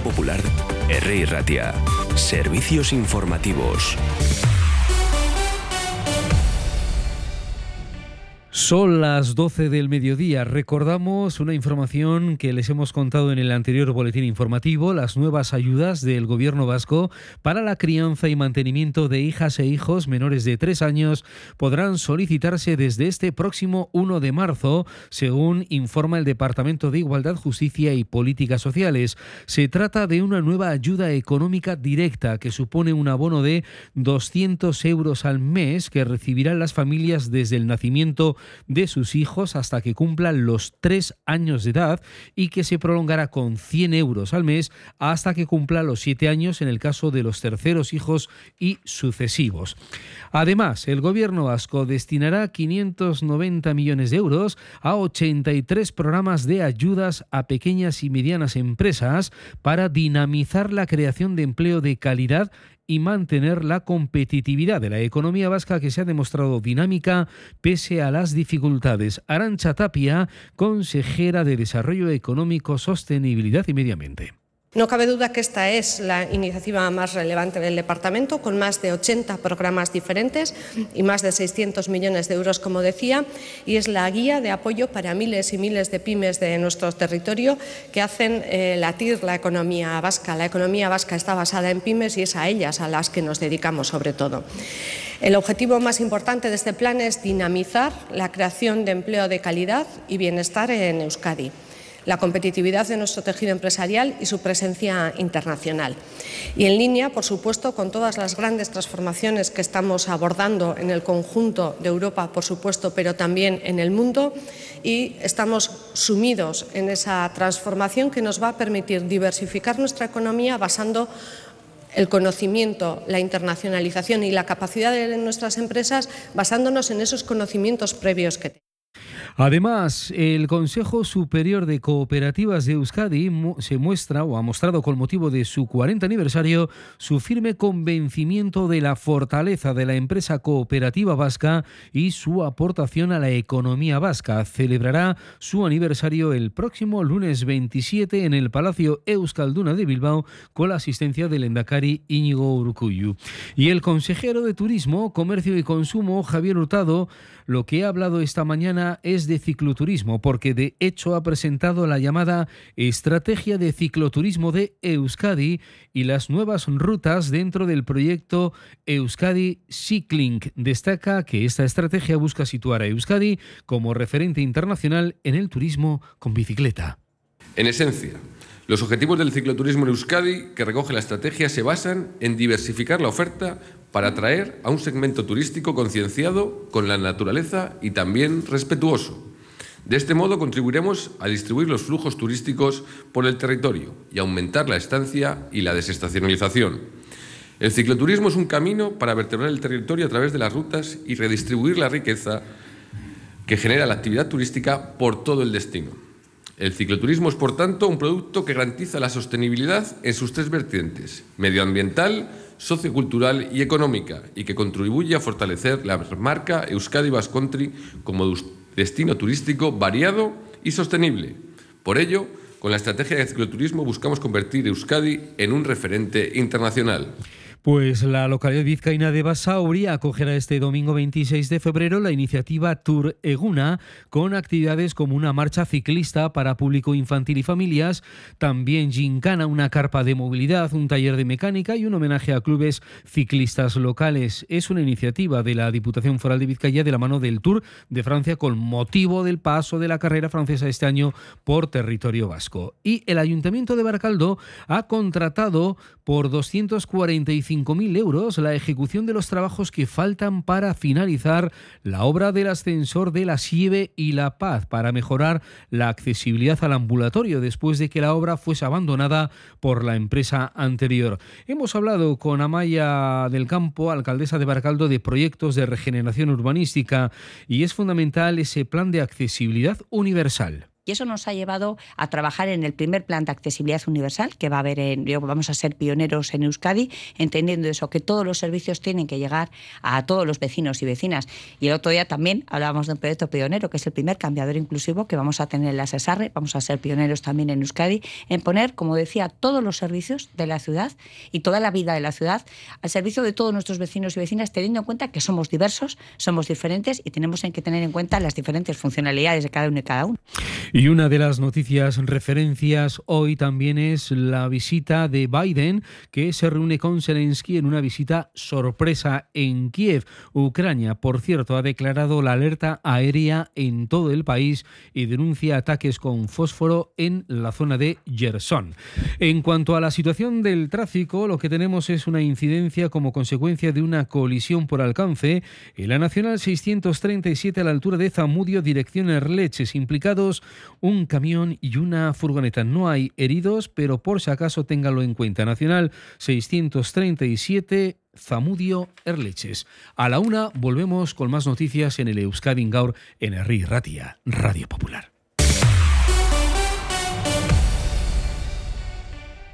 Popular, R. Ratia. Servicios informativos. Son las 12 del mediodía. Recordamos una información que les hemos contado en el anterior boletín informativo, las nuevas ayudas del gobierno vasco para la crianza y mantenimiento de hijas e hijos menores de tres años podrán solicitarse desde este próximo 1 de marzo, según informa el Departamento de Igualdad, Justicia y Políticas Sociales. Se trata de una nueva ayuda económica directa que supone un abono de 200 euros al mes que recibirán las familias desde el nacimiento de sus hijos hasta que cumplan los tres años de edad y que se prolongará con 100 euros al mes hasta que cumpla los siete años en el caso de los terceros hijos y sucesivos. Además, el gobierno vasco destinará 590 millones de euros a 83 programas de ayudas a pequeñas y medianas empresas para dinamizar la creación de empleo de calidad y mantener la competitividad de la economía vasca que se ha demostrado dinámica pese a las dificultades. Arancha Tapia, consejera de Desarrollo Económico, Sostenibilidad y Medio Ambiente. No cabe duda que esta es la iniciativa más relevante del Departamento, con más de 80 programas diferentes y más de 600 millones de euros, como decía, y es la guía de apoyo para miles y miles de pymes de nuestro territorio que hacen eh, latir la economía vasca. La economía vasca está basada en pymes y es a ellas a las que nos dedicamos sobre todo. El objetivo más importante de este plan es dinamizar la creación de empleo de calidad y bienestar en Euskadi la competitividad de nuestro tejido empresarial y su presencia internacional. Y en línea, por supuesto, con todas las grandes transformaciones que estamos abordando en el conjunto de Europa, por supuesto, pero también en el mundo, y estamos sumidos en esa transformación que nos va a permitir diversificar nuestra economía basando el conocimiento, la internacionalización y la capacidad de nuestras empresas basándonos en esos conocimientos previos que tenemos. Además, el Consejo Superior de Cooperativas de Euskadi se muestra o ha mostrado con motivo de su 40 aniversario su firme convencimiento de la fortaleza de la empresa cooperativa vasca y su aportación a la economía vasca. Celebrará su aniversario el próximo lunes 27 en el Palacio Euskalduna de Bilbao con la asistencia del Endacari Íñigo Urcuyu. Y el consejero de Turismo, Comercio y Consumo, Javier Hurtado, lo que ha hablado esta mañana es de cicloturismo, porque de hecho ha presentado la llamada Estrategia de Cicloturismo de Euskadi y las nuevas rutas dentro del proyecto Euskadi Cycling. Destaca que esta estrategia busca situar a Euskadi como referente internacional en el turismo con bicicleta. En esencia, los objetivos del cicloturismo en Euskadi que recoge la estrategia se basan en diversificar la oferta para atraer a un segmento turístico concienciado con la naturaleza y también respetuoso. De este modo contribuiremos a distribuir los flujos turísticos por el territorio y aumentar la estancia y la desestacionalización. El cicloturismo es un camino para vertebrar el territorio a través de las rutas y redistribuir la riqueza que genera la actividad turística por todo el destino. El cicloturismo es, por tanto, un producto que garantiza la sostenibilidad en sus tres vertientes, medioambiental, sociocultural y económica y que contribuye a fortalecer la marca Euskadi Basque Country como destino turístico variado y sostenible. Por ello, con la estrategia de cicloturismo buscamos convertir Euskadi en un referente internacional. Pues la localidad vizcaína de Basauri acogerá este domingo 26 de febrero la iniciativa Tour Eguna con actividades como una marcha ciclista para público infantil y familias, también gincana, una carpa de movilidad, un taller de mecánica y un homenaje a clubes ciclistas locales. Es una iniciativa de la Diputación Foral de Vizcaya de la mano del Tour de Francia con motivo del paso de la carrera francesa este año por territorio vasco. Y el Ayuntamiento de Baracaldo ha contratado por 245 5.000 euros la ejecución de los trabajos que faltan para finalizar la obra del ascensor de la Sieve y La Paz para mejorar la accesibilidad al ambulatorio después de que la obra fuese abandonada por la empresa anterior. Hemos hablado con Amaya del Campo, alcaldesa de Baracaldo, de proyectos de regeneración urbanística y es fundamental ese plan de accesibilidad universal. Y eso nos ha llevado a trabajar en el primer plan de accesibilidad universal que va a haber en, vamos a ser pioneros en Euskadi, entendiendo eso, que todos los servicios tienen que llegar a todos los vecinos y vecinas. Y el otro día también hablábamos de un proyecto pionero, que es el primer cambiador inclusivo que vamos a tener en la SESARRE, vamos a ser pioneros también en Euskadi, en poner, como decía, todos los servicios de la ciudad y toda la vida de la ciudad al servicio de todos nuestros vecinos y vecinas, teniendo en cuenta que somos diversos, somos diferentes y tenemos que tener en cuenta las diferentes funcionalidades de cada uno y cada uno. Y una de las noticias referencias hoy también es la visita de Biden, que se reúne con Zelensky en una visita sorpresa en Kiev. Ucrania, por cierto, ha declarado la alerta aérea en todo el país y denuncia ataques con fósforo en la zona de Gerson. En cuanto a la situación del tráfico, lo que tenemos es una incidencia como consecuencia de una colisión por alcance en la Nacional 637 a la altura de Zamudio, dirección Erleches, implicados un camión y una furgoneta. No hay heridos, pero por si acaso téngalo en cuenta. Nacional 637 Zamudio Erleches. A la una volvemos con más noticias en el Euskadi Gaur en Herri Ratia, Radio Popular.